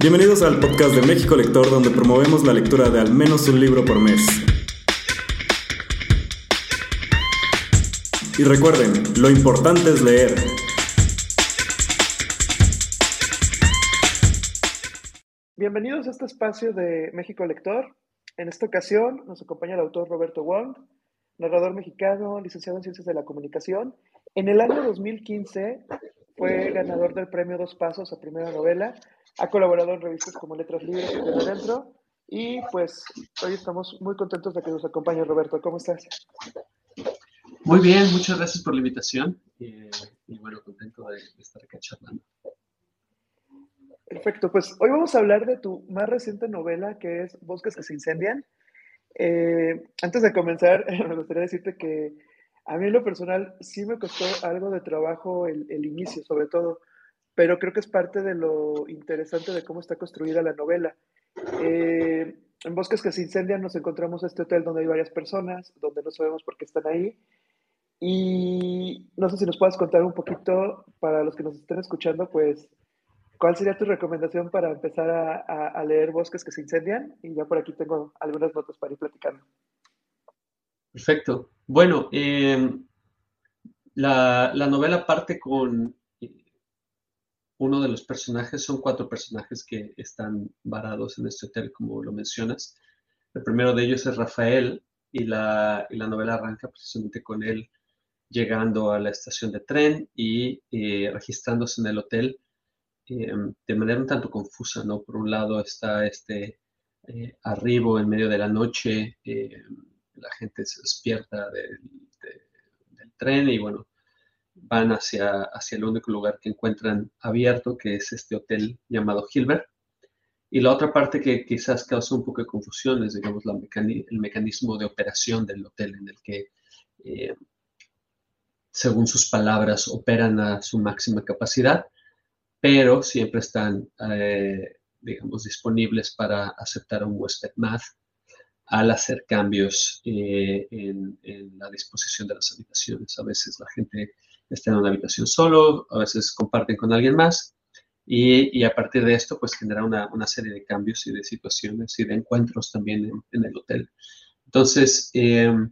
Bienvenidos al podcast de México Lector, donde promovemos la lectura de al menos un libro por mes. Y recuerden, lo importante es leer. Bienvenidos a este espacio de México Lector. En esta ocasión nos acompaña el autor Roberto Wong, narrador mexicano, licenciado en Ciencias de la Comunicación. En el año 2015 fue ganador del premio Dos Pasos a Primera Novela ha colaborado en revistas como Letras Libres y Desde Dentro. Y pues hoy estamos muy contentos de que nos acompañe Roberto. ¿Cómo estás? Muy bien, muchas gracias por la invitación. y bueno, contento de, estar acá charlando. Perfecto, pues hoy vamos a hablar de tu más reciente novela que es Bosques que se incendian. Eh, antes de comenzar, me gustaría decirte que a mí en lo personal sí me costó algo de trabajo el, el inicio, sobre todo pero creo que es parte de lo interesante de cómo está construida la novela. Eh, en Bosques que se incendian nos encontramos este hotel donde hay varias personas, donde no sabemos por qué están ahí. Y no sé si nos puedas contar un poquito, para los que nos estén escuchando, pues, ¿cuál sería tu recomendación para empezar a, leer Bosques que se incendian? Y ya por aquí tengo algunas notas para ir platicando. Perfecto. Bueno, eh, la, la novela parte con uno de los personajes, son cuatro personajes que están varados en este hotel, como lo mencionas. El primero de ellos es Rafael y la, novela arranca precisamente con él llegando a la estación de tren y eh, registrándose en el hotel eh, de manera un tanto confusa, ¿no? Por un lado está este eh, arribo en medio de la noche, la gente se despierta del tren y bueno, van hacia, hacia el único lugar que encuentran abierto, que es este hotel llamado Hilbert. Y la otra parte que quizás causa un poco de confusión es, digamos, el mecanismo de operación del hotel en el que, eh, según sus palabras, operan a su máxima capacidad, pero siempre están, eh, digamos, disponibles para aceptar a un huésped más al hacer cambios eh, en, la disposición de las habitaciones. A veces la gente estén en una habitación solo, a veces comparten con alguien más, y, a partir de esto, pues genera una, serie de cambios y de situaciones y de encuentros también en, el hotel. Entonces, em,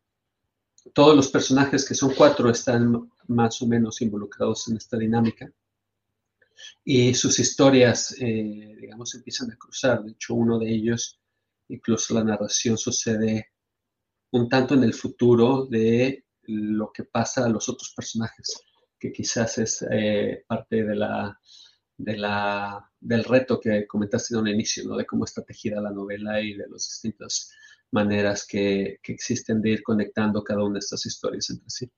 todos los personajes, que son cuatro, están más o menos involucrados en esta dinámica. Y sus historias, eh, digamos, empiezan a cruzar. De hecho, uno de ellos, incluso la narración sucede un tanto en el futuro de lo que pasa a los otros personajes, que quizás es eh, parte de la, de la, del reto que comentaste en un inicio, ¿no? de cómo está tejida la novela y de las distintas maneras que, que existen de ir conectando cada una de estas historias entre sí.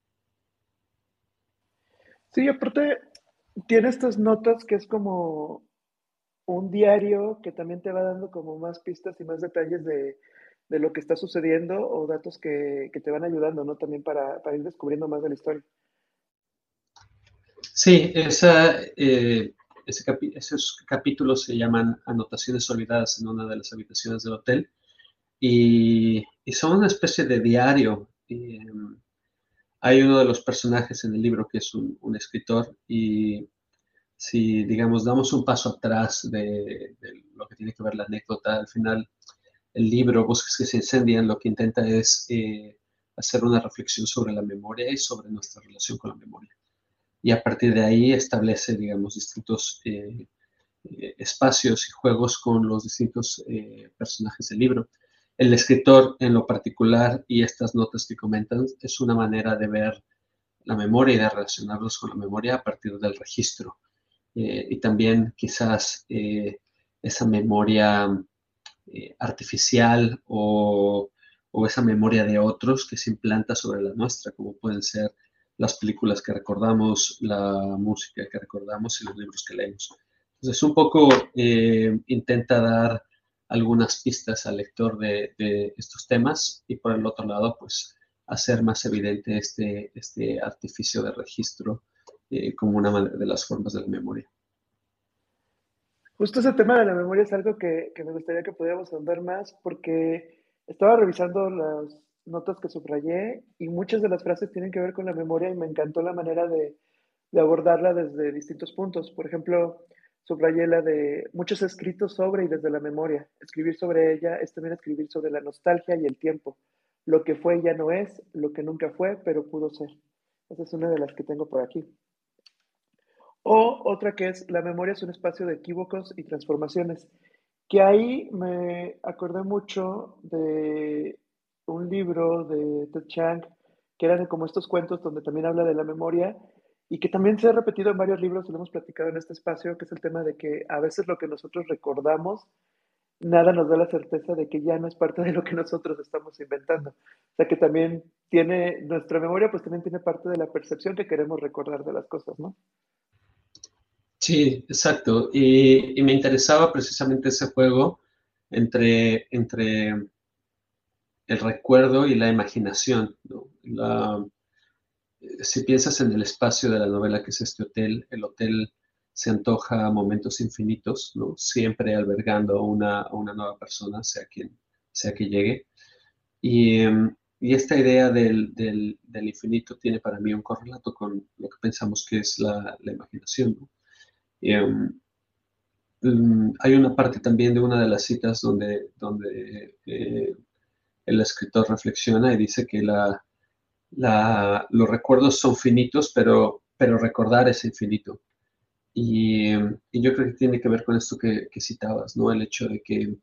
Sí, aparte tiene estas notas que es como un diario que también te va dando como más pistas y más detalles de, de lo que está sucediendo o datos que, te van ayudando, ¿no? También para, ir descubriendo más de la historia. Sí, esa, eh, esos capítulos se llaman Anotaciones Olvidadas en una de las habitaciones del hotel y, son una especie de diario. Em, hay uno de los personajes en el libro que es un, escritor y si, digamos, damos un paso atrás de, de, lo que tiene que ver la anécdota, al final el libro Bosques que se incendian lo que intenta es eh, hacer una reflexión sobre la memoria y sobre nuestra relación con la memoria. Y a partir de ahí establece, digamos, distintos eh, eh, espacios y juegos con los distintos personajes del libro. El escritor en lo particular y estas notas que comentan es una manera de ver la memoria y de relacionarlos con la memoria a partir del registro. y también quizás esa memoria eh, artificial o, esa memoria de otros que se implanta sobre la nuestra, como pueden ser las películas que recordamos, la música que recordamos y los libros que leemos. Entonces, un poco eh, intenta dar algunas pistas al lector de, estos temas y por el otro lado, pues hacer más evidente este, este artificio de registro eh, como una de las formas de la memoria. Justo ese tema de la memoria es algo que, me gustaría que pudiéramos andar más porque estaba revisando las notas que subrayé y muchas de las frases tienen que ver con la memoria y me encantó la manera de, abordarla desde distintos puntos. Por ejemplo, subrayé la de muchos escritos sobre y desde la memoria. Escribir sobre ella es también escribir sobre la nostalgia y el tiempo. Lo que fue ya no es, lo que nunca fue, pero pudo ser. Esa es una de las que tengo por aquí. O otra que es, la memoria es un espacio de equívocos y transformaciones, que ahí me acordé mucho de un libro de Ted Chiang, que eran como estos cuentos donde también habla de la memoria y que también se ha repetido en varios libros lo hemos platicado en este espacio, que es el tema de que a veces lo que nosotros recordamos, nada nos da la certeza de que ya no es parte de lo que nosotros estamos inventando. O sea que también tiene, nuestra memoria pues también tiene parte de la percepción que queremos recordar de las cosas, ¿no? Sí, exacto. Y, me interesaba precisamente ese juego entre, entre el recuerdo y la imaginación. si piensas en el espacio de la novela que es este hotel, el hotel se antoja a momentos infinitos, siempre albergando a una, una nueva persona, sea quien sea que llegue. Y, esta idea del, infinito tiene para mí un correlato con lo que pensamos que es la, la imaginación. Em, mm, hay una parte también de una de las citas donde, eh, el escritor reflexiona y dice que los recuerdos son finitos, pero, recordar es infinito. Y, yo creo que tiene que ver con esto que, citabas, ¿no? El hecho de que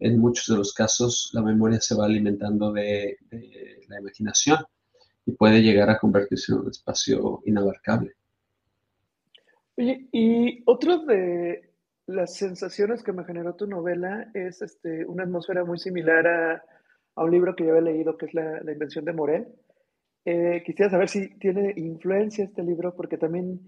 en muchos de los casos la memoria se va alimentando de la imaginación y puede llegar a convertirse en un espacio inabarcable. Oye, y otro de las sensaciones que me generó tu novela es este, una atmósfera muy similar a, un libro que yo había leído, que es La, Invención de Morel. Eh, quisiera saber si tiene influencia este libro, porque también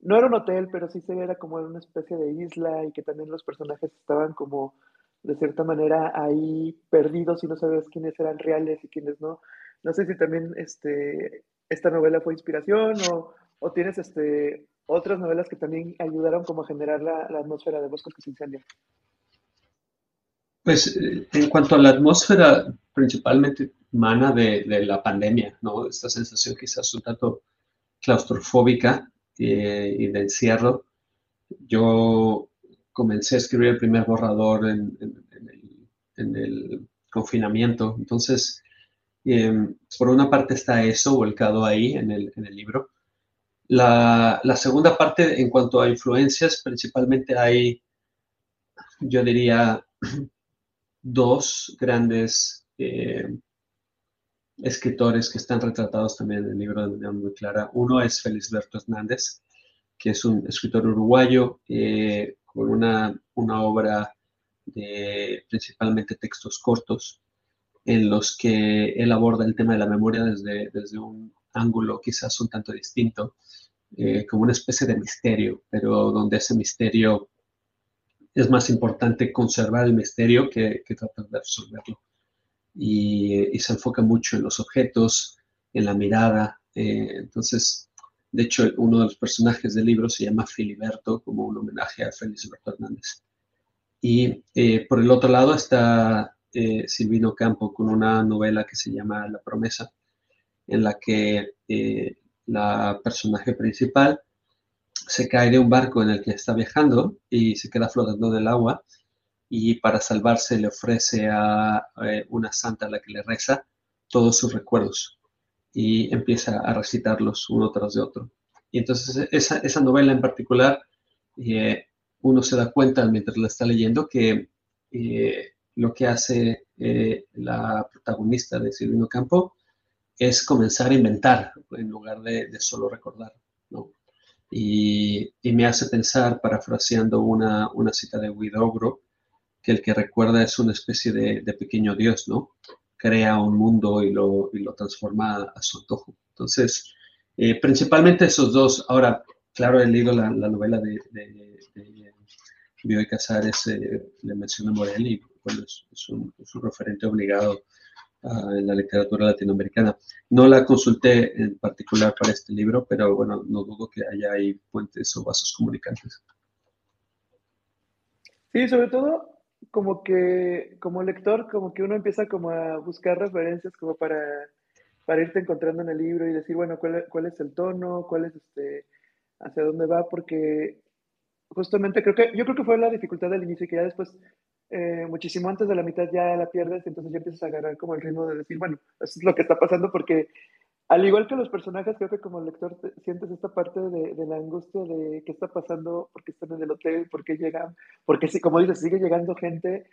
no era un hotel, pero sí se era como una especie de isla y que también los personajes estaban como de cierta manera ahí perdidos y no sabes quiénes eran reales y quiénes no. No sé si también este, esta novela fue inspiración o, o tienes este, otras novelas que también ayudaron como a generar la, atmósfera de Bosques que se incendian. Pues eh, en cuanto a la atmósfera, principalmente mana de, la pandemia, ¿no? Esta sensación quizás un tanto claustrofóbica eh, y de encierro. Yo comencé a escribir el primer borrador en, el, confinamiento, entonces, em, por una parte está eso volcado ahí en el, en el libro, la, segunda parte, en cuanto a influencias, principalmente hay, yo diría, dos grandes eh, escritores que están retratados también en el libro de manera muy clara. Uno es Felisberto Hernández, que es un escritor uruguayo eh, con una, obra de principalmente textos cortos en los que él aborda el tema de la memoria desde, desde un ángulo quizás un tanto distinto eh, como una especie de misterio, pero donde ese misterio es más importante conservar el misterio que, tratar de resolverlo. Y, se enfoca mucho en los objetos, en la mirada. Eh, entonces, de hecho, uno de los personajes del libro se llama Filiberto, como un homenaje a Felisberto Hernández. Y eh, por el otro lado está Silvino Campo con una novela que se llama La promesa, en la que la personaje principal se cae de un barco en el que está viajando y se queda flotando en el agua y para salvarse le ofrece a eh, una santa a la que le reza todos sus recuerdos y empieza a recitarlos uno tras de otro. Y entonces esa, novela en particular, eh, uno se da cuenta mientras la está leyendo que eh, lo que hace la protagonista de Silvino Campo es comenzar a inventar en lugar de, solo recordar, ¿no? Y, me hace pensar, parafraseando una, una cita de Widogro, que el que recuerda es una especie de, pequeño Dios, ¿no? Crea un mundo y lo, y lo transforma a su antojo. Entonces, eh, principalmente esos dos. Ahora, claro, he leído la, novela de, de, de Bioy Casares, eh, le menciono Morel, y bueno, es, un, es, un, referente obligado en la literatura latinoamericana. No la consulté en particular para este libro, pero bueno, no dudo que haya ahí puentes o vasos comunicantes. Sí, sobre todo como que como lector, como que uno empieza como a buscar referencias como para, para irte encontrando en el libro y decir, bueno, cuál, cuál es el tono, cuál es este, hacia dónde va, porque justamente creo que, yo creo que fue la dificultad del inicio, que ya después, eh, muchísimo antes de la mitad ya la pierdes, entonces ya empiezas a agarrar como el ritmo de decir, bueno, eso es lo que está pasando, porque al igual que los personajes, creo que como lector sientes esta parte de, de, la angustia de qué está pasando, por qué están en el hotel, por qué llegan, porque sí, como dices, sigue llegando gente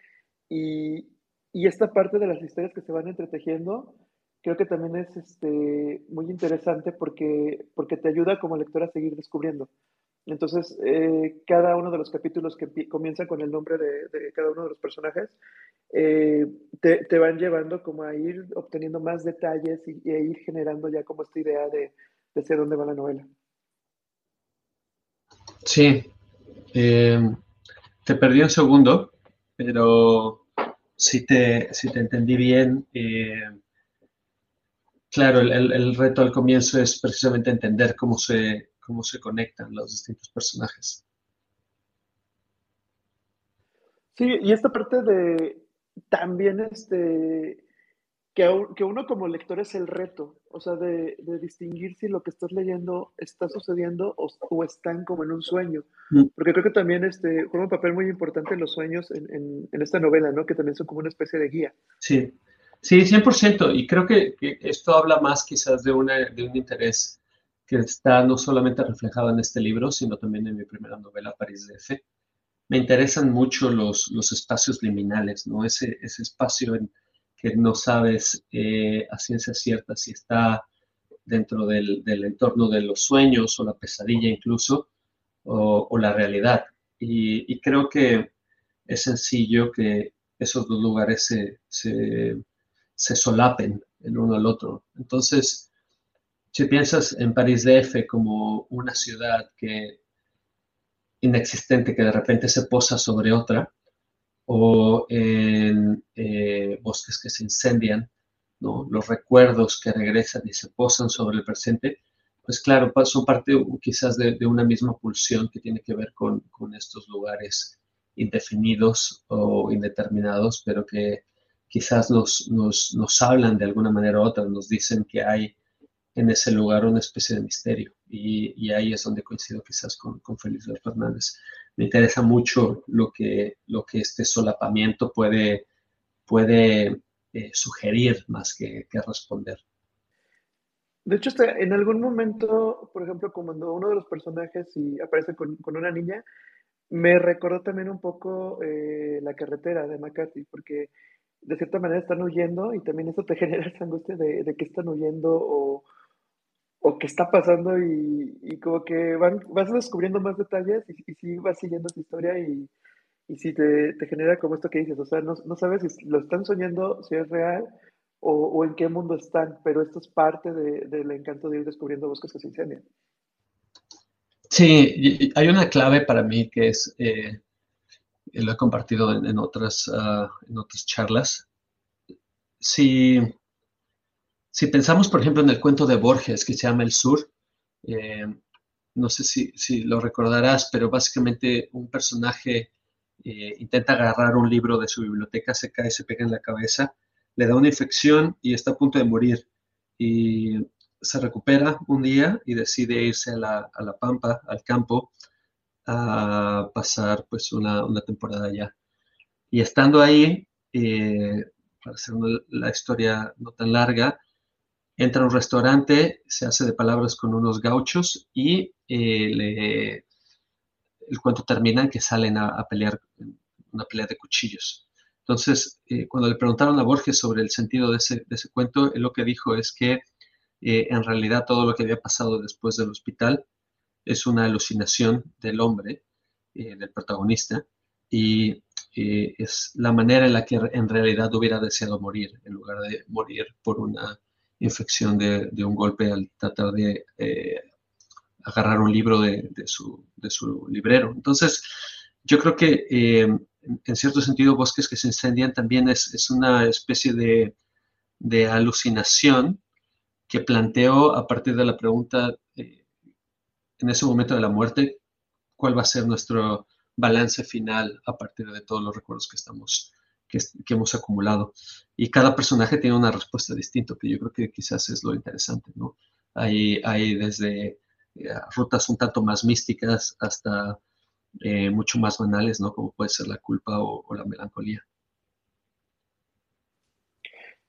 y, y esta parte de las historias que se van entretejiendo, creo que también es este, muy interesante porque, porque te ayuda como lector a seguir descubriendo. Entonces, eh, cada uno de los capítulos que comienzan con el nombre de, cada uno de los personajes, eh, te, te, van llevando como a ir obteniendo más detalles y, a ir generando ya como esta idea de, de hacia dónde va la novela. Sí, eh, te perdí un segundo, pero si te, te entendí bien, eh, claro, el, el, reto al comienzo es precisamente entender cómo se, cómo se conectan los distintos personajes. Sí, y esta parte de también este que, que uno como lector es el reto, o sea, de, de, distinguir si lo que estás leyendo está sucediendo o, o están como en un sueño. Mm. Porque creo que también este, juega un papel muy importante en los sueños en, en, en, esta novela, ¿no? Que también son como una especie de guía. Sí, sí, 100%. Y creo que, que esto habla más quizás de, una, de un interés que está no solamente reflejado en este libro, sino también en mi primera novela, París de F. Me interesan mucho los, los espacios liminales, ¿no? Ese, ese espacio en que no sabes eh, a ciencia cierta si está dentro del, del, entorno de los sueños o la pesadilla incluso, o, la realidad. Y, creo que es sencillo que esos dos lugares se, se solapen el uno al otro. Entonces, si piensas en París DF como una ciudad que inexistente que de repente se posa sobre otra, o en eh, bosques que se incendian, ¿no? los recuerdos que regresan y se posan sobre el presente, pues claro, son parte quizás de, una misma pulsión que tiene que ver con, con, estos lugares indefinidos o indeterminados, pero que quizás nos, nos, nos hablan de alguna manera u otra, nos dicen que hay en ese lugar una especie de misterio. Y, y ahí es donde coincido quizás con, con Felipe Fernández. Me interesa mucho lo que, lo que este solapamiento puede, puede eh, sugerir más que, que, responder. De hecho, en algún momento, por ejemplo, cuando uno de los personajes y aparece con, con una niña, me recordó también un poco eh, la carretera de McCarthy, porque de cierta manera están huyendo y también eso te genera esa angustia de, de que están huyendo o, o qué está pasando y, como que vas descubriendo más detalles y, y vas siguiendo su historia y, y sí te, genera como esto que dices, o sea, no, sabes si lo están soñando, si es real o, o, en qué mundo están, pero esto es parte de, del encanto de ir descubriendo bosques que se incendian. Sí, hay una clave para mí que es, eh, lo he compartido en, otras, uh, en otras charlas. Si si pensamos, por ejemplo, en el cuento de Borges que se llama El Sur, eh, no sé si, lo recordarás, pero básicamente un personaje eh, intenta agarrar un libro de su biblioteca, se cae, se pega en la cabeza, le da una infección y está a punto de morir. Y se recupera un día y decide irse a la, a la Pampa, al campo, a pasar pues una, una temporada allá. Y estando ahí, eh, para hacer la historia no tan larga, entra a un restaurante, se hace de palabras con unos gauchos y eh, el cuento termina en que salen a, pelear, una pelea de cuchillos. Entonces, eh, cuando le preguntaron a Borges sobre el sentido de ese, de ese cuento, lo que dijo es que eh, en realidad todo lo que había pasado después del hospital es una alucinación del hombre, eh, del protagonista, y es la manera en la que en realidad hubiera deseado morir, en lugar de morir por una infección de, un golpe al tratar de eh, agarrar un libro de, su, librero. Entonces, yo creo que eh, en cierto sentido bosques que se incendian también es, una especie de, de, alucinación que planteo a partir de la pregunta eh, en ese momento de la muerte, cuál va a ser nuestro balance final a partir de todos los recuerdos que estamos que, hemos acumulado. Y cada personaje tiene una respuesta distinta, que yo creo que quizás es lo interesante, ¿no? Hay, hay desde eh, rutas un tanto más místicas hasta eh, mucho más banales, ¿no? Como puede ser la culpa o, la melancolía.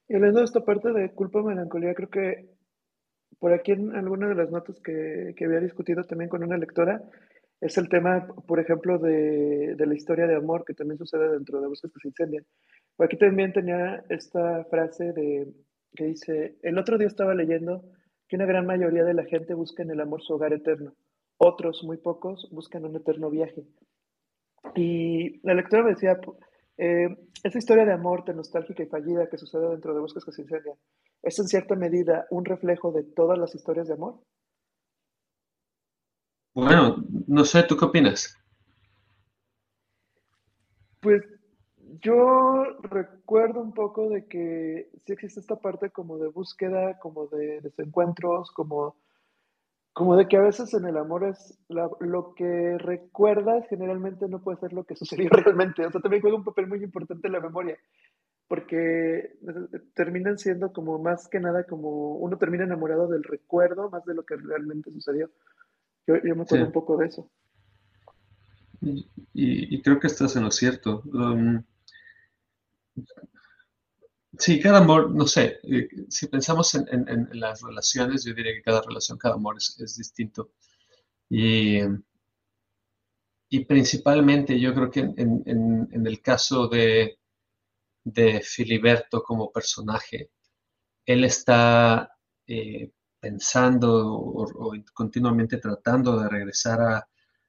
Y hablando de esta parte de culpa o melancolía, creo que por aquí en alguna de las notas que, que había discutido también con una lectora, es el tema, por ejemplo, de, de, la historia de amor que también sucede dentro de Bosques que se incendian. Aquí también tenía esta frase de, que dice, el otro día estaba leyendo que una gran mayoría de la gente busca en el amor su hogar eterno. Otros, muy pocos, buscan un eterno viaje. Y la lectora me decía, eh, esa historia de amor tan nostálgica y fallida que sucede dentro de Bosques que se incendian, ¿es en cierta medida un reflejo de todas las historias de amor? Bueno, no sé, ¿tú qué opinas? Pues yo recuerdo un poco de que sí existe esta parte como de búsqueda, como de desencuentros, como, como de que a veces en el amor es lo que recuerdas generalmente no puede ser lo que sucedió realmente. O sea, también juega un papel muy importante en la memoria, porque terminan siendo como más que nada como uno termina enamorado del recuerdo más de lo que realmente sucedió. Yo, me acuerdo un poco de eso. Y, creo que estás en lo cierto. Um, Sí, cada amor, no sé, eh, si pensamos en, las relaciones, yo diría que cada relación, cada amor es, distinto. Y, y, principalmente yo creo que en, el caso de, de, Filiberto como personaje, él está eh, pensando o, continuamente tratando de regresar a,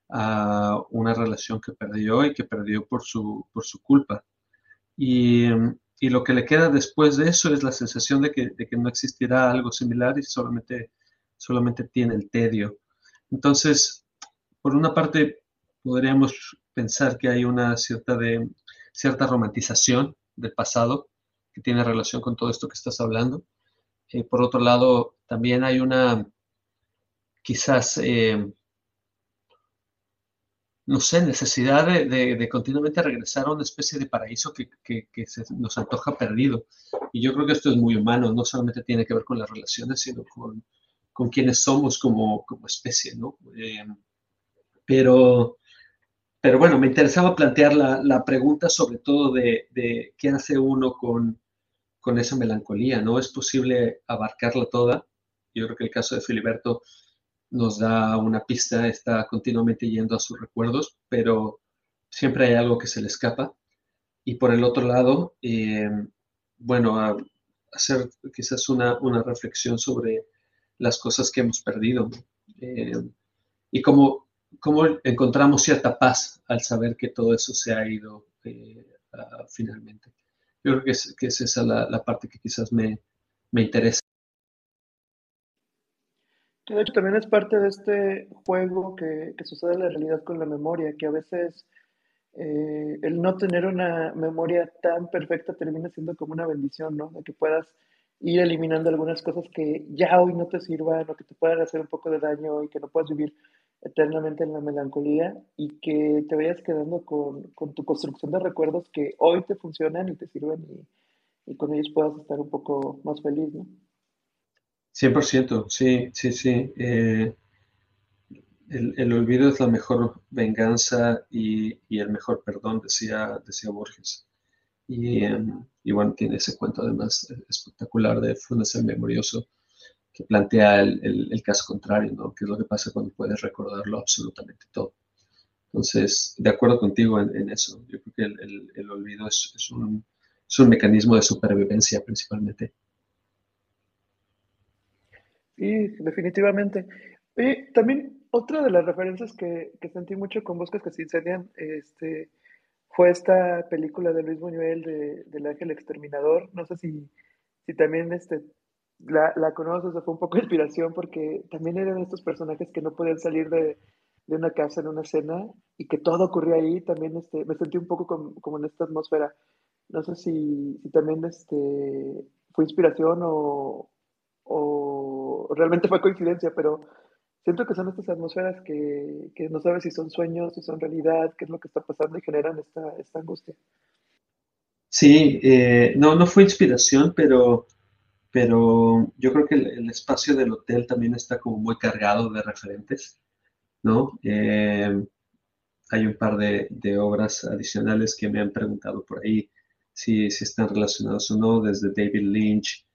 a, una relación que perdió y que perdió por su, por su culpa. Y y lo que le queda después de eso es la sensación de que, no existirá algo similar y solamente, solamente tiene el tedio. Entonces, por una parte, podríamos pensar que hay una cierta, de, cierta romantización del pasado que tiene relación con todo esto que estás hablando. Eh, por otro lado, también hay una, quizás, eh, no sé, necesidad de, continuamente regresar a una especie de paraíso que, se nos antoja perdido. Y yo creo que esto es muy humano, no solamente tiene que ver con las relaciones, sino con, con quienes somos como, como especie, ¿no? Eh, pero, pero bueno, me interesaba plantear la, la pregunta sobre todo de, de, qué hace uno con, con esa melancolía, ¿no? ¿Es posible abarcarla toda? Yo creo que el caso de Filiberto nos da una pista, está continuamente yendo a sus recuerdos, pero siempre hay algo que se le escapa. Y por el otro lado, eh, bueno, hacer quizás una, reflexión sobre las cosas que hemos perdido eh, y cómo, cómo, encontramos cierta paz al saber que todo eso se ha ido eh, finalmente. Yo creo que es, que es esa la, parte que quizás me, me interesa. De hecho, también es parte de este juego que, sucede en la realidad con la memoria, que a veces eh, el no tener una memoria tan perfecta termina siendo como una bendición, ¿no? De que puedas ir eliminando algunas cosas que ya hoy no te sirvan o que te puedan hacer un poco de daño y que no puedas vivir eternamente en la melancolía y que te vayas quedando con, tu construcción de recuerdos que hoy te funcionan y te sirven y con ellos puedas estar un poco más feliz, ¿no? 100%, sí, sí, sí. Eh, el, olvido es la mejor venganza y, el mejor perdón, decía, decía Borges. Y, y, bueno, tiene ese cuento además espectacular de Funes el Memorioso, que plantea el, caso contrario, ¿no? ¿Qué es lo que pasa cuando puedes recordarlo absolutamente todo? Entonces, de acuerdo contigo en, eso. Yo creo que el, olvido es, un, es un mecanismo de supervivencia principalmente. Sí, definitivamente. Y también otra de las referencias que, que, sentí mucho con Bosques que se incendian este, fue esta película de Luis Buñuel de, del Ángel Exterminador. No sé si, si también este, la, la conoces o fue un poco de inspiración porque también eran estos personajes que no podían salir de, de una casa en una escena y que todo ocurría ahí. También este, me sentí un poco como, como en esta atmósfera. No sé si, si también este, fue inspiración o realmente fue coincidencia, pero siento que son estas atmósferas que, que, no sabes si son sueños, si son realidad, qué es lo que está pasando y generan esta, esta angustia. Sí, eh, no, no fue inspiración, pero, pero yo creo que el, espacio del hotel también está como muy cargado de referentes, ¿no? Eh, hay un par de, obras adicionales que me han preguntado por ahí si, si están relacionados o no, desde David Lynch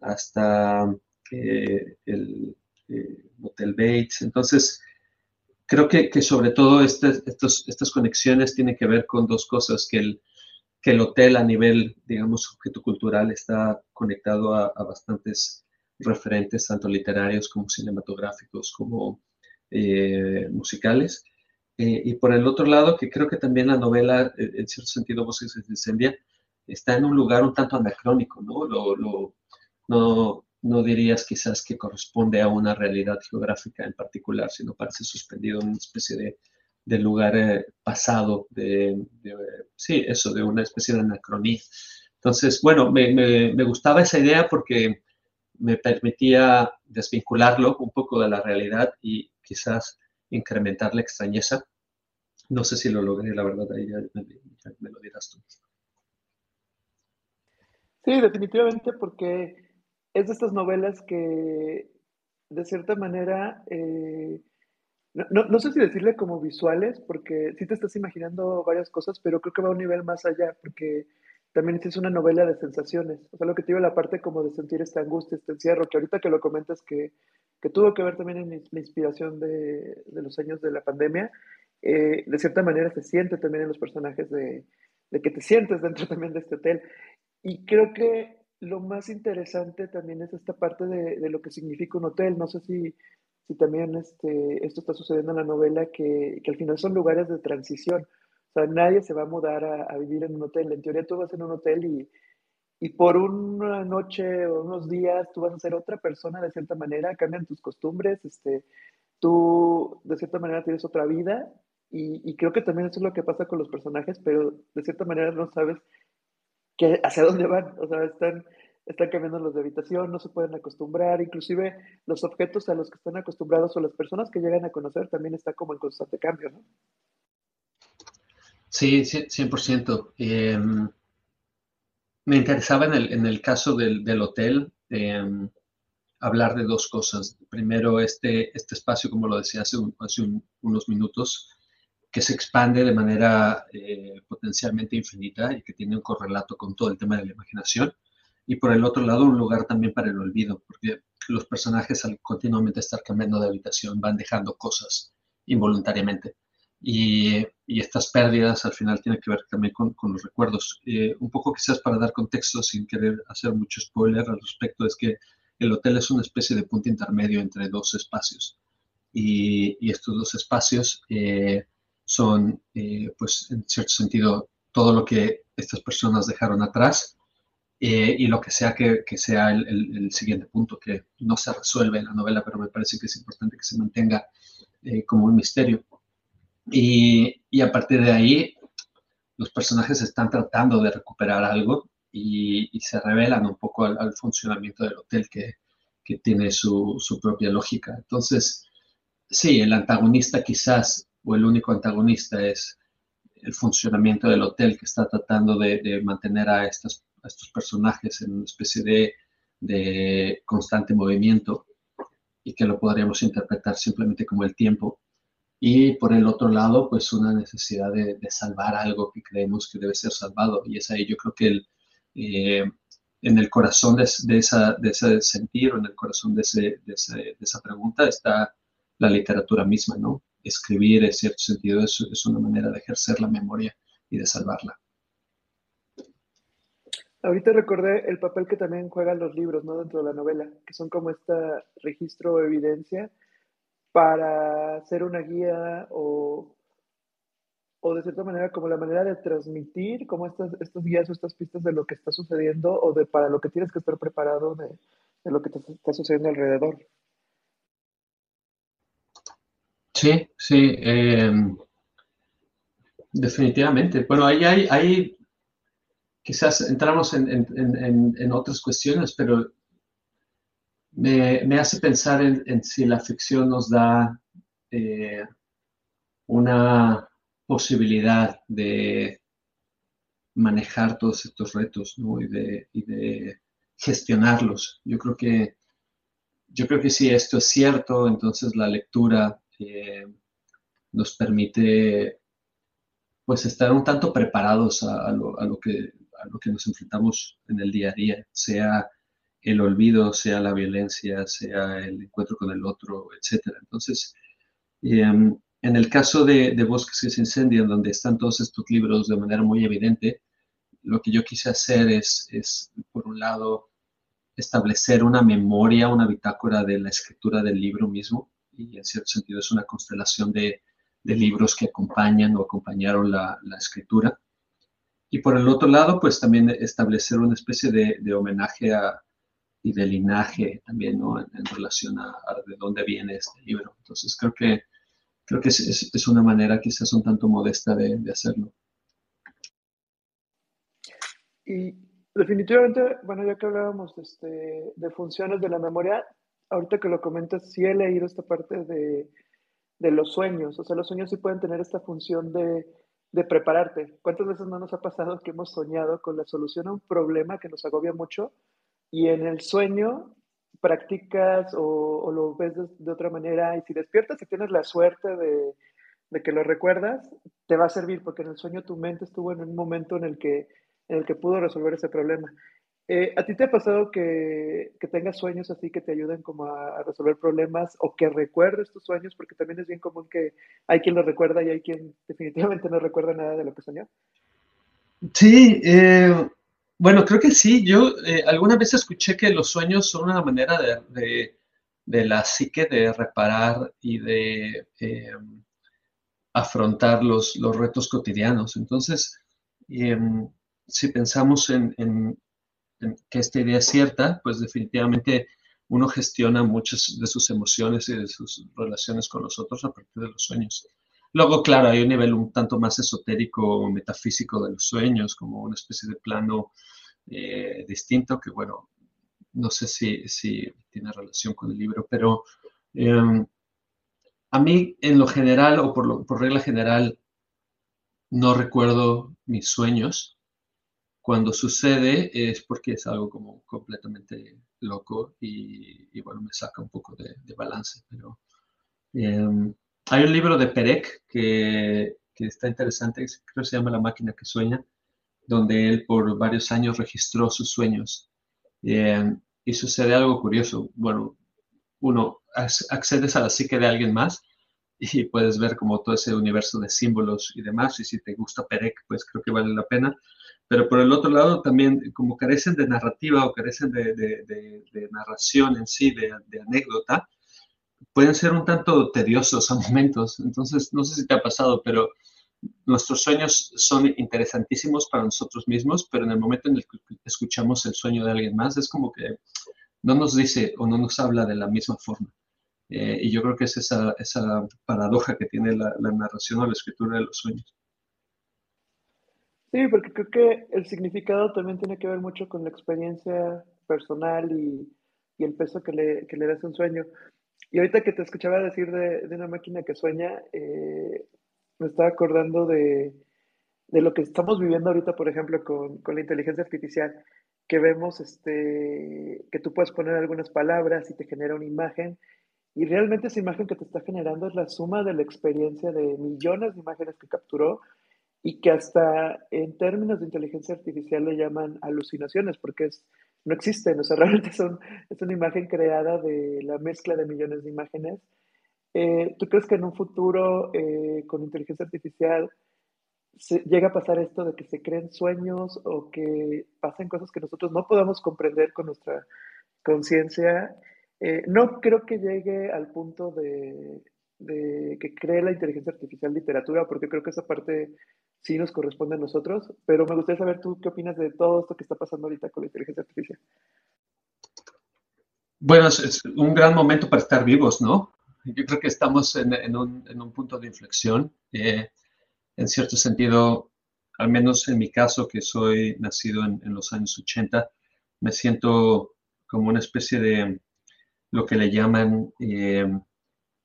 hasta eh, el Hotel Bates. Entonces, creo que, sobre todo este, estos, estas conexiones tienen que ver con dos cosas, que el, que el hotel a nivel, digamos, objeto cultural está conectado a, bastantes referentes, tanto literarios como cinematográficos, como eh, musicales. Eh, y por el otro lado, que creo que también la novela, eh, en cierto sentido, Vos se incendia, está en un lugar un tanto anacrónico, ¿no? No, no dirías quizás que corresponde a una realidad geográfica en particular, sino parece suspendido en una especie de, de lugar eh, pasado, de, sí, eso, de una especie de anacronía. Entonces, bueno, me, me, gustaba esa idea porque me permitía desvincularlo un poco de la realidad y quizás incrementar la extrañeza. No sé si lo logré, la verdad, ahí me lo dirás tú. Sí, definitivamente, porque es de estas novelas que, de cierta manera, eh, no, sé si decirle como visuales, porque sí te estás imaginando varias cosas, pero creo que va a un nivel más allá, porque también es una novela de sensaciones. O sea, lo que te digo, la parte como de sentir esta angustia, este encierro, que ahorita que lo comentas que, que tuvo que ver también en la inspiración de, de los años de la pandemia, eh, de cierta manera se siente también en los personajes de, de que te sientes dentro también de este hotel. Y creo que lo más interesante también es esta parte de, lo que significa un hotel. No sé si, si también este, esto está sucediendo en la novela, que, al final son lugares de transición. O sea, nadie se va a mudar a, vivir en un hotel. En teoría tú vas en un hotel y, y por una noche o unos días tú vas a ser otra persona de cierta manera, cambian tus costumbres, este, tú de cierta manera tienes otra vida y, y, creo que también eso es lo que pasa con los personajes, pero de cierta manera no sabes hacia dónde van, o sea, están, están cambiando los de habitación, no se pueden acostumbrar, inclusive los objetos a los que están acostumbrados o las personas que llegan a conocer también está como en constante cambio, ¿no? Sí, 100%. Em, me interesaba en el, en el caso del, del hotel em, hablar de dos cosas. Primero, este, este espacio, como lo decía hace, hace unos minutos, que se expande de manera eh, potencialmente infinita y que tiene un correlato con todo el tema de la imaginación. Y por el otro lado, un lugar también para el olvido, porque los personajes al continuamente estar cambiando de habitación van dejando cosas involuntariamente. Y, y estas pérdidas al final tienen que ver también con, los recuerdos. Eh, un poco quizás para dar contexto, sin querer hacer mucho spoiler al respecto, es que el hotel es una especie de punto intermedio entre dos espacios. Y, y estos dos espacios eh, son, eh, pues, en cierto sentido, todo lo que estas personas dejaron atrás eh, y lo que sea que, que sea el, el, siguiente punto, que no se resuelve en la novela, pero me parece que es importante que se mantenga eh, como un misterio. Y, y, a partir de ahí, los personajes están tratando de recuperar algo y, y se revelan un poco al, funcionamiento del hotel que, que tiene su, su propia lógica. Entonces, sí, el antagonista quizás o el único antagonista es el funcionamiento del hotel que está tratando de, mantener a, estos, personajes en una especie de, constante movimiento y que lo podríamos interpretar simplemente como el tiempo. Y por el otro lado, pues una necesidad de, salvar algo que creemos que debe ser salvado. Y es ahí yo creo que el, eh, en el corazón de, ese sentir o en el corazón de, de, esa pregunta está la literatura misma, ¿no? Escribir, en cierto sentido, es, es una manera de ejercer la memoria y de salvarla. Ahorita recordé el papel que también juegan los libros, ¿no? Dentro de la novela, que son como este registro o evidencia para ser una guía o, o de cierta manera como la manera de transmitir como estas, estos guías o estas pistas de lo que está sucediendo o de para lo que tienes que estar preparado de, de lo que te está sucediendo alrededor. Sí, sí, em, definitivamente. Bueno, ahí hay, quizás entramos en, otras cuestiones, pero me, hace pensar en, si la ficción nos da eh, una posibilidad de manejar todos estos retos y, de, y de gestionarlos. Yo creo que yo creo que si esto es cierto, entonces la lectura nos permite pues estar un tanto preparados a, lo, que, nos enfrentamos en el día a día, sea el olvido, sea la violencia, sea el encuentro con el otro, etc. Entonces, em, en el caso de, Bosques que se incendian, donde están todos estos libros de manera muy evidente, lo que yo quise hacer es, por un lado, establecer una memoria, una bitácora de la escritura del libro mismo, y en cierto sentido es una constelación de, de libros que acompañan o acompañaron la, la, escritura. Y por el otro lado, pues también establecer una especie de, de homenaje a, y de linaje también, ¿no? En, relación a, a, de dónde viene este libro. Entonces creo que creo que es, es, una manera quizás un tanto modesta de, de, hacerlo. Y definitivamente, bueno, ya que hablábamos este, de funciones de la memoria, ahorita que lo comentas, sí he leído esta parte de, de los sueños. O sea, los sueños sí pueden tener esta función de, de prepararte. ¿Cuántas veces no nos ha pasado que hemos soñado con la solución a un problema que nos agobia mucho? Y en el sueño practicas o, lo ves de, de, otra manera y si despiertas y tienes la suerte de, de, que lo recuerdas, te va a servir porque en el sueño tu mente estuvo en un momento en el que, en el que pudo resolver ese problema. Eh, ¿A ti te ha pasado que, que, tengas sueños así que te ayuden como a, a, resolver problemas o que recuerdes tus sueños? Porque también es bien común que hay quien los recuerda y hay quien definitivamente no recuerda nada de lo que soñó. Sí, eh, bueno, creo que sí. Yo eh, alguna vez escuché que los sueños son una manera de, de, de la psique de reparar y de eh, afrontar los, los, retos cotidianos. Entonces, eh, si pensamos en, en, en, que esta idea es cierta, pues definitivamente uno gestiona muchas de sus emociones y de sus relaciones con los otros a partir de los sueños. Luego, claro, hay un nivel un tanto más esotérico metafísico de los sueños, como una especie de plano eh, distinto, que bueno, no sé si, tiene relación con el libro, pero eh, a mí en lo general o por, regla general no recuerdo mis sueños. Cuando sucede es porque es algo como completamente loco y, y bueno, me saca un poco de, de balance, pero... Eh, hay un libro de Perec que, que, está interesante, creo que se llama La máquina que sueña, donde él por varios años registró sus sueños. Eh, y sucede algo curioso. Bueno, uno, accedes a la psique de alguien más y puedes ver como todo ese universo de símbolos y demás, y si te gusta Perec, pues creo que vale la pena. Pero por el otro lado, también como carecen de narrativa o carecen de, de, de, narración en sí, de, anécdota, pueden ser un tanto tediosos a momentos. Entonces, no sé si te ha pasado, pero nuestros sueños son interesantísimos para nosotros mismos, pero en el momento en el que escuchamos el sueño de alguien más, es como que no nos dice o no nos habla de la misma forma. Eh, y yo creo que es esa, esa paradoja que tiene la, la, narración o la escritura de los sueños. Sí, porque creo que el significado también tiene que ver mucho con la experiencia personal y, y el peso que le, que le das a un sueño. Y ahorita que te escuchaba decir de, de una máquina que sueña, eh, me estaba acordando de, de, lo que estamos viviendo ahorita, por ejemplo, con, con, la inteligencia artificial, que vemos este, que tú puedes poner algunas palabras y te genera una imagen, y realmente esa imagen que te está generando es la suma de la experiencia de millones de imágenes que capturó y que hasta en términos de inteligencia artificial le llaman alucinaciones, porque es no existen, o sea, realmente son, es una imagen creada de la mezcla de millones de imágenes. Eh, ¿Tú crees que en un futuro eh, con inteligencia artificial se, llega a pasar esto de que se creen sueños o que pasen cosas que nosotros no podamos comprender con nuestra conciencia? Eh, no creo que llegue al punto de, de que cree la inteligencia artificial literatura, porque creo que esa parte sí nos corresponde a nosotros, pero me gustaría saber tú qué opinas de todo esto que está pasando ahorita con la inteligencia artificial. Bueno, es, un gran momento para estar vivos, ¿no? Yo creo que estamos en, en, un, en un, punto de inflexión. Eh, en cierto sentido, al menos en mi caso, que soy nacido en, en los años 80, me siento como una especie de lo que le llaman eh,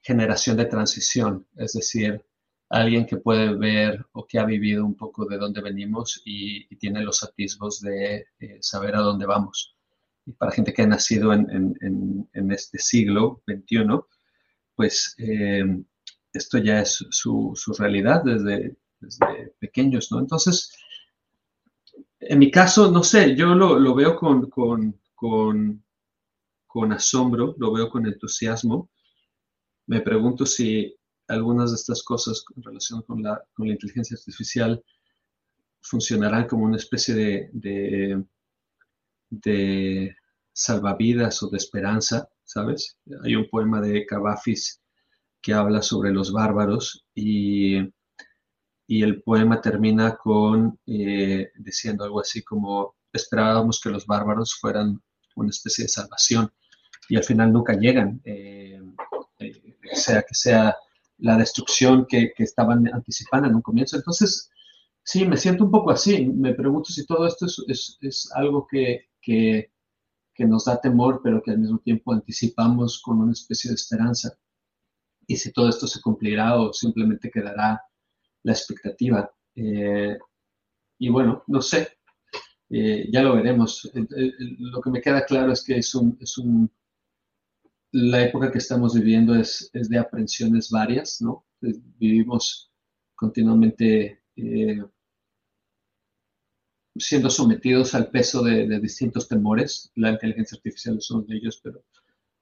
generación de transición, es decir, alguien que puede ver o que ha vivido un poco de dónde venimos y, y tiene los atisbos de eh, saber a dónde vamos. Y para gente que ha nacido en, en, en este siglo XXI, pues eh, esto ya es su, su, realidad desde, desde pequeños, ¿no? Entonces, en mi caso, no sé, yo lo, veo con, con, con, asombro, lo veo con entusiasmo. Me pregunto si algunas de estas cosas en relación con la, con la inteligencia artificial funcionarán como una especie de, de, de salvavidas o de esperanza, ¿sabes? Hay un poema de Cavafis que habla sobre los bárbaros y, y el poema termina con eh, diciendo algo así como esperábamos que los bárbaros fueran una especie de salvación y al final nunca llegan, eh, eh, sea que sea la destrucción que, que, estaban anticipando en un comienzo. Entonces, sí, me siento un poco así. Me pregunto si todo esto es, es, es algo que, que, que, nos da temor, pero que al mismo tiempo anticipamos con una especie de esperanza. Y si todo esto se cumplirá o simplemente quedará la expectativa. Eh, y bueno, no sé, eh, ya lo veremos. lo que me queda claro es que es un, la época que estamos viviendo es, de aprensiones varias, ¿no? Vivimos continuamente eh, siendo sometidos al peso de, distintos temores. La inteligencia artificial es uno de ellos, pero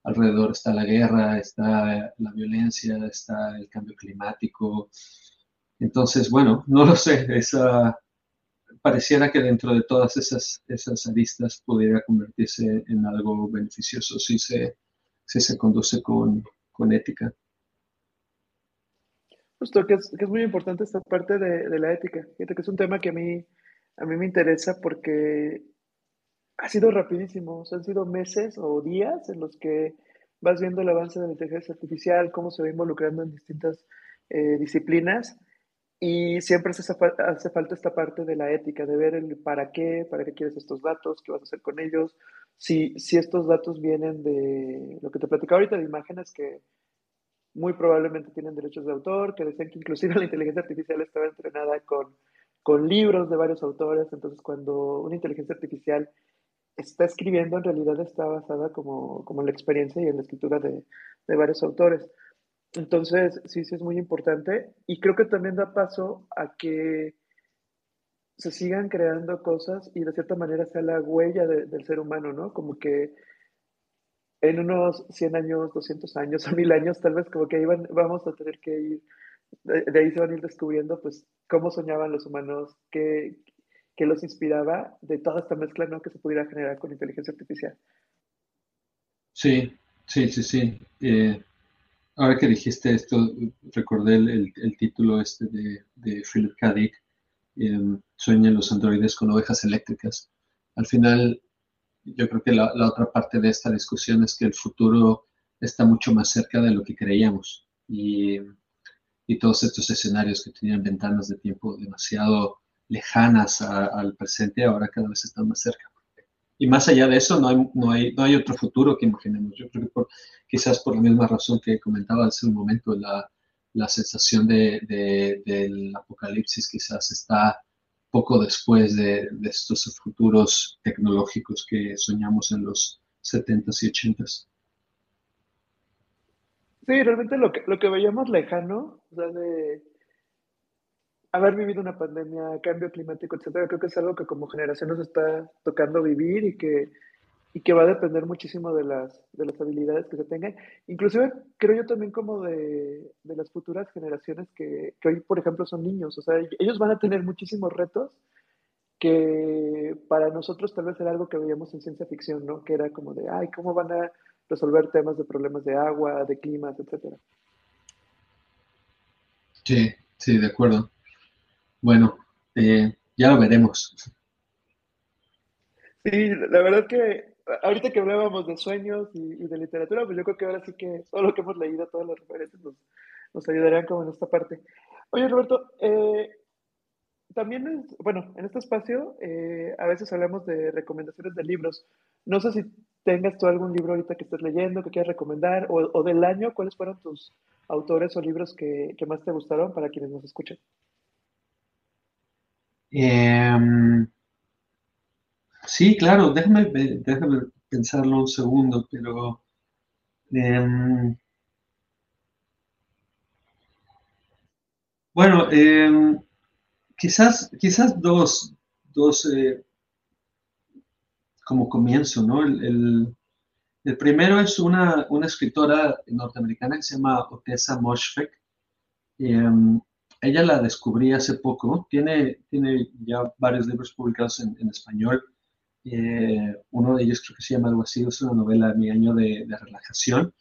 alrededor está la guerra, está la violencia, está el cambio climático. Entonces, bueno, no lo sé, pareciera que dentro de todas esas, esas aristas pudiera convertirse en algo beneficioso si se, si se conduce con, con ética. Justo, que es, que es, muy importante esta parte de, de la ética. Fíjate que es un tema que a mí a mí me interesa porque ha sido rapidísimo, han sido meses o días en los que vas viendo el avance de la inteligencia artificial, cómo se va involucrando en distintas eh, disciplinas y siempre hace, hace, falta esta parte de la ética, de ver el para qué, para qué quieres estos datos, qué vas a hacer con ellos, si, si estos datos vienen de lo que te platicaba ahorita, de imágenes que muy probablemente tienen derechos de autor, que decían que inclusive la inteligencia artificial estaba entrenada con con libros de varios autores. Entonces, cuando una inteligencia artificial está escribiendo, en realidad está basada como, como en la experiencia y en la escritura de, de, varios autores. Entonces, sí, sí es muy importante. Y creo que también da paso a que se sigan creando cosas y de cierta manera sea la huella del ser humano, ¿no? Como que en unos 100 años, 200 años o 1000 años, tal vez como que ahí vamos a tener que ir de, ahí se van a ir descubriendo, pues, cómo soñaban los humanos, qué, qué los inspiraba de toda esta mezcla, ¿no? Que se pudiera generar con inteligencia artificial. Sí, sí, sí, sí. Eh, ahora que dijiste esto, recordé el, el, título este de, Philip K. eh, Sueñan los androides con ovejas eléctricas. Al final, yo creo que la, la, otra parte de esta discusión es que el futuro está mucho más cerca de lo que creíamos. Y y todos estos escenarios que tenían ventanas de tiempo demasiado lejanas al presente, ahora cada vez están más cerca. Y más allá de eso, no hay, no hay, no hay otro futuro que imaginemos. Yo creo que por, quizás por la misma razón que comentaba hace un momento, la, la sensación de, de, del apocalipsis quizás está poco después de, de, estos futuros tecnológicos que soñamos en los 70s y 80s. Sí, realmente lo que, lo que veíamos lejano, o sea, de haber vivido una pandemia, cambio climático, etcétera, creo que es algo que como generación nos está tocando vivir y que, y que va a depender muchísimo de las, de las habilidades que se tengan. Inclusive creo yo también como de, de las futuras generaciones que, que, hoy, por ejemplo, son niños. O sea, ellos van a tener muchísimos retos que para nosotros tal vez era algo que veíamos en ciencia ficción, ¿no? Que era como de, ay, ¿cómo van a resolver temas de problemas de agua, de climas, etcétera. Sí, sí, de acuerdo. Bueno, eh, ya lo veremos. Sí, la verdad que ahorita que hablábamos de sueños y, de literatura, pues yo creo que ahora sí que todo lo que hemos leído, todas las referencias nos, nos como en esta parte. Oye, Roberto, eh, también es, bueno, en este espacio eh, a veces hablamos de recomendaciones de libros. No sé si tengas tú algún libro ahorita que estés leyendo, que quieras recomendar, o, del año, ¿cuáles fueron tus autores o libros que, más te gustaron para quienes nos escuchen? Em, sí, claro, déjame, déjame pensarlo un segundo, pero... Em, bueno, em, quizás, quizás dos, dos eh, como comienzo, ¿no? El, primero es una, una, escritora norteamericana que se llama Otessa Moshfegh. Em, ella la descubrí hace poco, tiene, tiene ya varios libros publicados en, español. Eh, uno de ellos creo que se llama algo así, es una novela Mi año de, de, relajación.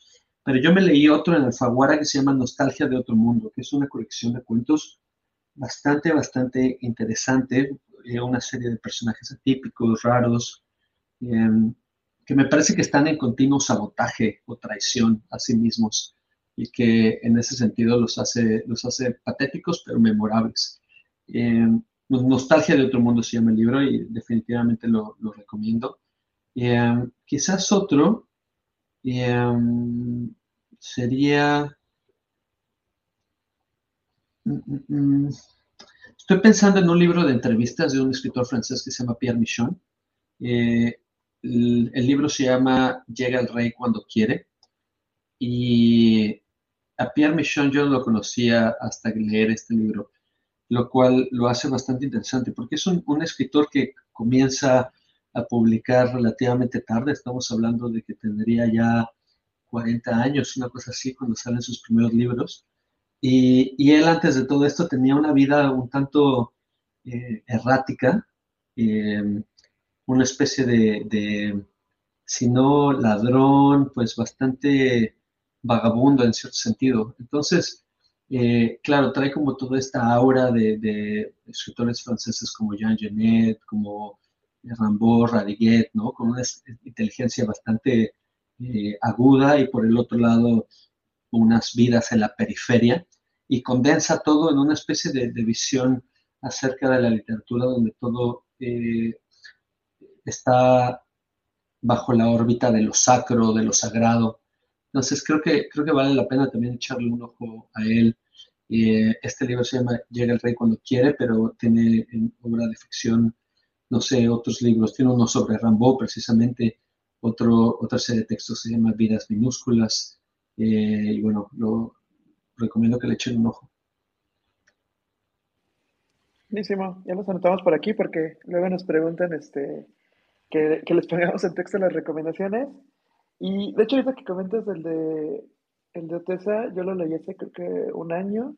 Pero yo me leí otro en Alfaguara que se llama Nostalgia de otro mundo, que es una colección de cuentos bastante, bastante interesante. Eh, una serie de personajes atípicos, raros, em, que me parece que están en continuo sabotaje o traición a sí mismos y que en ese sentido los hace, los hace patéticos pero memorables. Eh, Nostalgia de otro mundo se llama el libro y definitivamente lo, recomiendo. Eh, quizás otro eh, sería... Mm, mm, mm, estoy pensando en un libro de entrevistas de un escritor francés que se llama Pierre Michon. el, el libro se llama Llega el rey cuando quiere. Y a Pierre Michon yo no lo conocía hasta leer este libro, lo cual lo hace bastante interesante, porque es un, escritor que comienza a publicar relativamente tarde, estamos hablando de que tendría ya 40 años, una cosa así, cuando salen sus primeros libros. Y, él antes de todo esto tenía una vida un tanto eh, errática, eh, una especie de, de, si no ladrón, pues bastante vagabundo en cierto sentido. Entonces, eh, claro, trae como toda esta aura de, escritores franceses como Jean Genet, como Rimbaud, Radiguet, ¿no? Con una inteligencia bastante eh, aguda y por el otro lado unas vidas en la periferia y condensa todo en una especie de, visión acerca de la literatura donde todo eh, está bajo la órbita de lo sacro, de lo sagrado, entonces creo que, creo que vale la pena también echarle un ojo a él. Este libro se llama Llega el Rey cuando quiere, pero tiene en obra de ficción, no sé, otros libros. Tiene uno sobre Rambo, precisamente, otro, otra serie de textos se llama Vidas Minúsculas. Eh, y bueno, lo recomiendo que le echen un ojo. Buenísimo, ya los anotamos por aquí porque luego nos preguntan este, que, que les pongamos en texto las recomendaciones. Y de hecho, ahorita que comentas el de, el de Otesa, yo lo leí hace creo que un año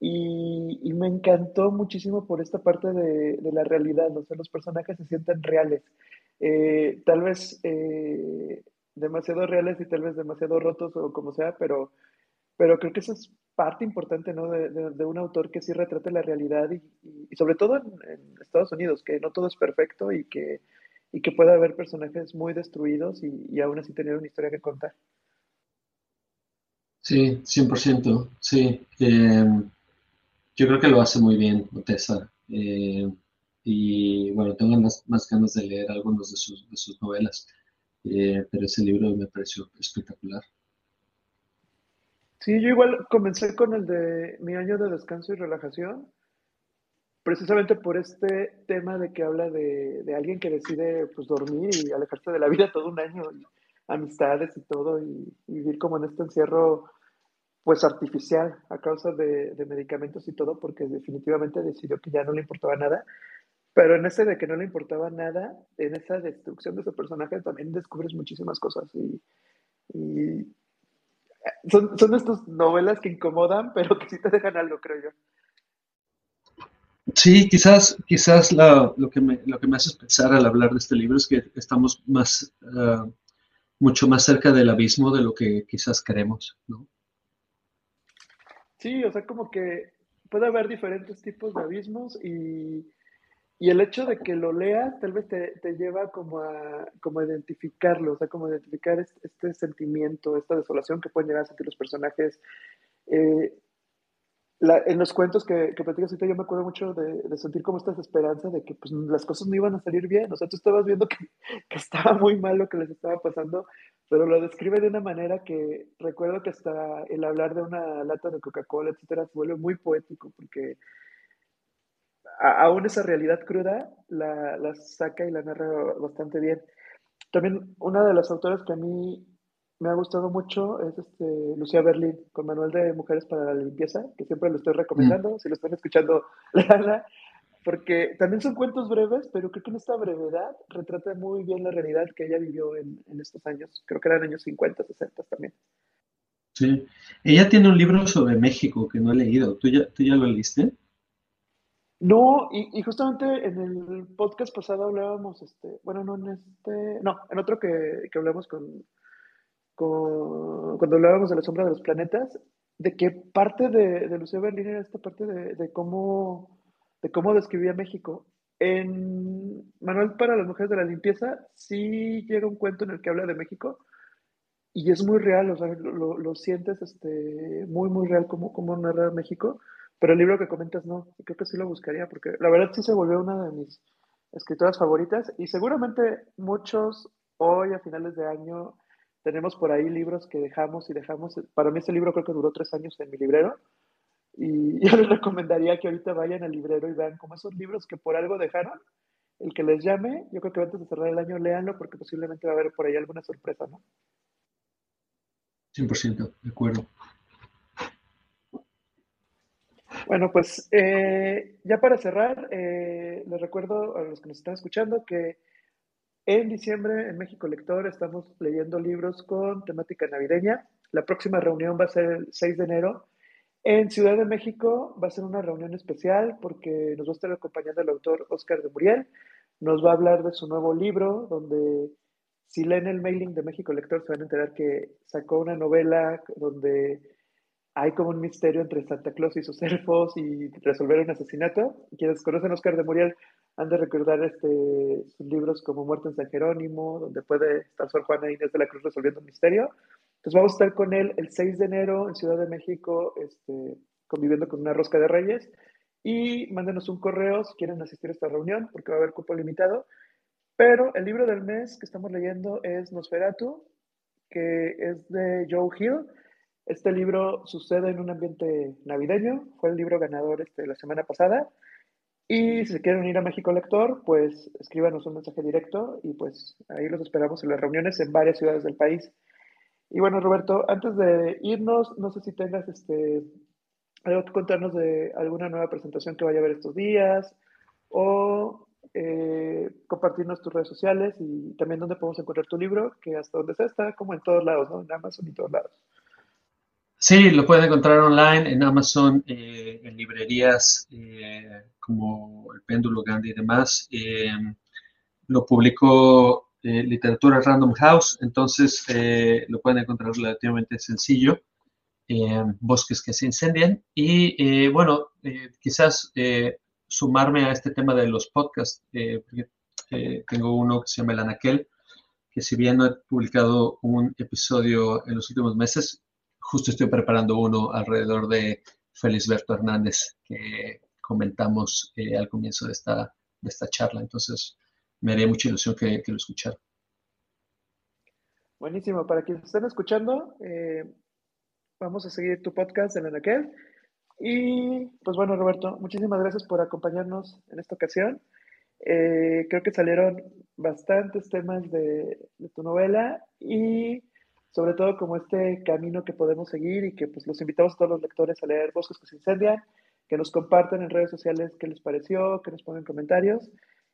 y, me encantó muchísimo por esta parte de, la realidad, o sea, los personajes se sienten reales. Eh, tal vez eh, demasiado reales y tal vez demasiado rotos o como sea, pero, pero creo que eso es parte importante ¿no? de, un autor que sí retrate la realidad y, y sobre todo en, Estados Unidos, que no todo es perfecto y que y que pueda haber personajes muy destruidos y, aún así tener una historia que contar. Sí, 100%, sí. Eh, yo creo que lo hace muy bien Otesa. Eh, y bueno, tengo más, más, ganas de leer algunos de sus, de sus novelas, eh, pero ese libro me pareció espectacular. Sí, yo igual comencé con el de Mi año de descanso y relajación precisamente por este tema de que habla de, alguien que decide pues, dormir y alejarse de la vida todo un año, amistades y todo, y, vivir como en este encierro pues artificial a causa de, medicamentos y todo, porque definitivamente decidió que ya no le importaba nada. Pero en ese de que no le importaba nada, en esa destrucción de ese personaje también descubres muchísimas cosas. Y, son, son estas novelas que incomodan, pero que sí te dejan algo, creo yo. Sí, quizás, quizás lo, que me, lo que me hace pensar al hablar de este libro es que estamos más, ah, mucho más cerca del abismo de lo que quizás queremos, ¿no? Sí, o sea, como que puede haber diferentes tipos de abismos y, el hecho de que lo leas tal vez te, lleva como a, como identificarlo, o sea, como identificar este, sentimiento, esta desolación que pueden llegar a sentir los personajes. Eh, en los cuentos que, que platicas ahorita, yo me acuerdo mucho de, sentir como esta esperanza de que pues, las cosas no iban a salir bien. O sea, tú estabas viendo que, que, estaba muy mal lo que les estaba pasando, pero lo describe de una manera que recuerdo que hasta el hablar de una lata de Coca-Cola, etcétera, se vuelve muy poético porque aún esa realidad cruda la, la saca y la narra bastante bien. También una de las autoras que a mí me ha gustado mucho es este, Lucía Berlín, con Manual de Mujeres para la Limpieza, que siempre lo estoy recomendando. Si lo están escuchando, leanla, porque también son cuentos breves, pero creo que en esta brevedad retrata muy bien la realidad que ella vivió en, en estos años. Creo que eran años 50, 60 también. Sí. Ella tiene un libro sobre México que no he leído. ¿Tú ya, tú ya lo leíste? No, y, y, justamente en el podcast pasado hablábamos, este, bueno, no en este, no, en otro que, que hablamos con, con, cuando hablábamos de la sombra de los planetas, de que parte de, de Lucía Berlín era esta parte de, de, cómo, de cómo describía México. En Manual para las Mujeres de la Limpieza sí llega un cuento en el que habla de México y es muy real, o sea, lo, lo sientes este, muy, muy real como, como narra México pero el libro que comentas no, creo que sí lo buscaría, porque la verdad sí se volvió una de mis escritoras favoritas, y seguramente muchos hoy a finales de año tenemos por ahí libros que dejamos y dejamos. Para mí ese libro creo que duró tres años en mi librero, y yo les recomendaría que ahorita vayan al librero y vean como esos libros que por algo dejaron, el que les llame, yo creo que antes de cerrar el año léanlo porque posiblemente va a haber por ahí alguna sorpresa, ¿no? 100%, de acuerdo. Bueno, pues eh, ya para cerrar, eh, les recuerdo a los que nos están escuchando que en diciembre en México Lector estamos leyendo libros con temática navideña. La próxima reunión va a ser el 6 de enero. En Ciudad de México va a ser una reunión especial porque nos va a estar acompañando el autor Oscar de Muriel. Nos va a hablar de su nuevo libro, donde si leen el mailing de México Lector se van a enterar que sacó una novela donde hay como un misterio entre Santa Claus y sus elfos y resolver un asesinato. Quienes conocen a Oscar de Muriel han de recordar este, sus libros como Muerte en San Jerónimo, donde puede estar Sor Juana Inés de la Cruz resolviendo un misterio. Entonces vamos a estar con él el 6 de enero en Ciudad de México, este, conviviendo con una rosca de reyes. Y mándenos un correo si quieren asistir a esta reunión, porque va a haber cupo limitado. Pero el libro del mes que estamos leyendo es Nosferatu, que es de Joe Hill este libro sucede en un ambiente navideño, fue el libro ganador este, la semana pasada. Y si se quieren unir a México Lector, pues escríbanos un mensaje directo y pues ahí los esperamos en las reuniones en varias ciudades del país. Y bueno, Roberto, antes de irnos, no sé si tengas este, algo que contarnos de alguna nueva presentación que vaya a haber estos días o eh, compartirnos tus redes sociales y también dónde podemos encontrar tu libro, que hasta donde sea está como en todos lados, ¿no? En Amazon y todos lados. Sí, lo pueden encontrar online en Amazon, eh, en librerías eh, como El Péndulo, Gandhi y demás. Eh, lo publicó Literatura Random House, entonces lo pueden encontrar relativamente sencillo. Bosques que se incendian. Y bueno, quizás sumarme a este tema de los podcasts, porque tengo uno que se llama El Anaquel, que si bien no he publicado un episodio en los últimos meses, justo estoy preparando uno alrededor de Felisberto Hernández que comentamos eh, al comienzo de esta, de esta charla. Entonces, me haría mucha ilusión que, que lo escucharan. Buenísimo. Para quienes estén escuchando, eh, vamos a seguir tu podcast en Anaquel. Y pues bueno, Roberto, muchísimas gracias por acompañarnos en esta ocasión. Eh, creo que salieron bastantes temas de, de tu novela y sobre todo como este camino que podemos seguir y que pues los invitamos a todos los lectores a leer Bosques que se incendian, que nos compartan en redes sociales qué les pareció, que nos pongan comentarios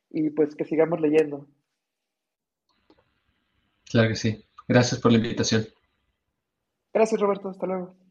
y pues que sigamos leyendo. Claro que sí. Gracias por la invitación. Gracias Roberto, hasta luego.